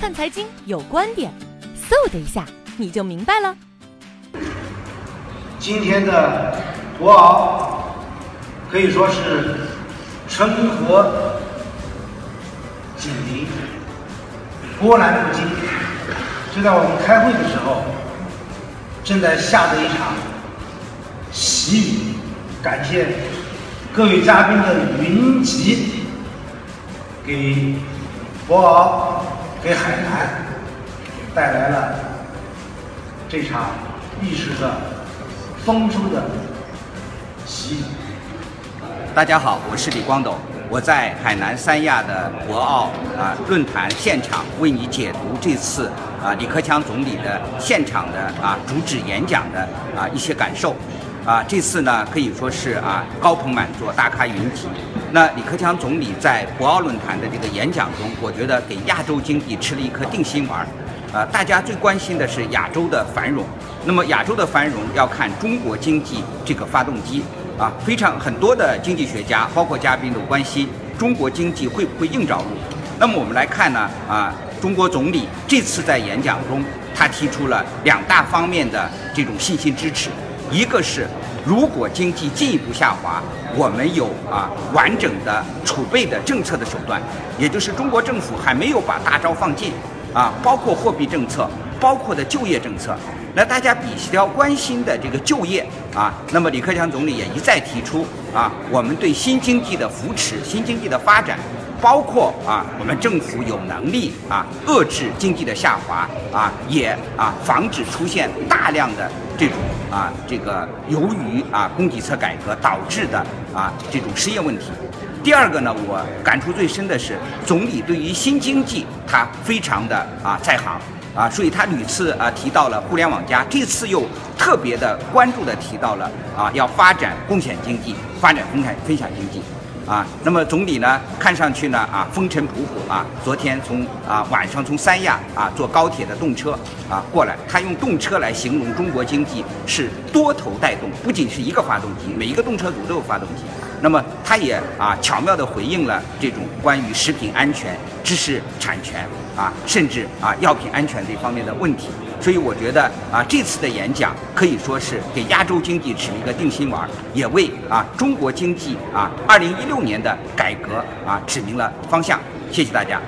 看财经有观点，嗖的一下你就明白了。今天的博鳌可以说是春和锦鲤，波澜不惊。就在我们开会的时候，正在下着一场喜雨，感谢各位嘉宾的云集，给博鳌、给海南带来了这场历史的丰收的喜。大家好，我是李光斗，我在海南三亚的博鳌啊论坛现场为你解读这次啊李克强总理的现场的啊主旨演讲的啊一些感受。啊，这次呢可以说是啊高朋满座，大咖云集。那李克强总理在博鳌论坛的这个演讲中，我觉得给亚洲经济吃了一颗定心丸儿。呃，大家最关心的是亚洲的繁荣。那么亚洲的繁荣要看中国经济这个发动机啊，非常很多的经济学家，包括嘉宾都关心中国经济会不会硬着陆。那么我们来看呢啊，中国总理这次在演讲中，他提出了两大方面的这种信心支持。一个是，如果经济进一步下滑，我们有啊完整的储备的政策的手段，也就是中国政府还没有把大招放尽，啊，包括货币政策，包括的就业政策。那大家比较关心的这个就业啊，那么李克强总理也一再提出啊，我们对新经济的扶持、新经济的发展。包括啊，我们政府有能力啊遏制经济的下滑啊，也啊防止出现大量的这种啊这个由于啊供给侧改革导致的啊这种失业问题。第二个呢，我感触最深的是总理对于新经济他非常的啊在行啊，所以他屡次啊提到了互联网加，这次又特别的关注的提到了啊要发展共享经济，发展分享分享经济。啊，那么总理呢，看上去呢，啊，风尘仆仆啊。昨天从啊晚上从三亚啊坐高铁的动车啊过来，他用动车来形容中国经济是多头带动，不仅是一个发动机，每一个动车组都有发动机。那么他也啊巧妙地回应了这种关于食品安全、知识产权啊，甚至啊药品安全这方面的问题。所以我觉得啊，这次的演讲可以说是给亚洲经济指了一个定心丸，也为啊中国经济啊二零一六年的改革啊指明了方向。谢谢大家。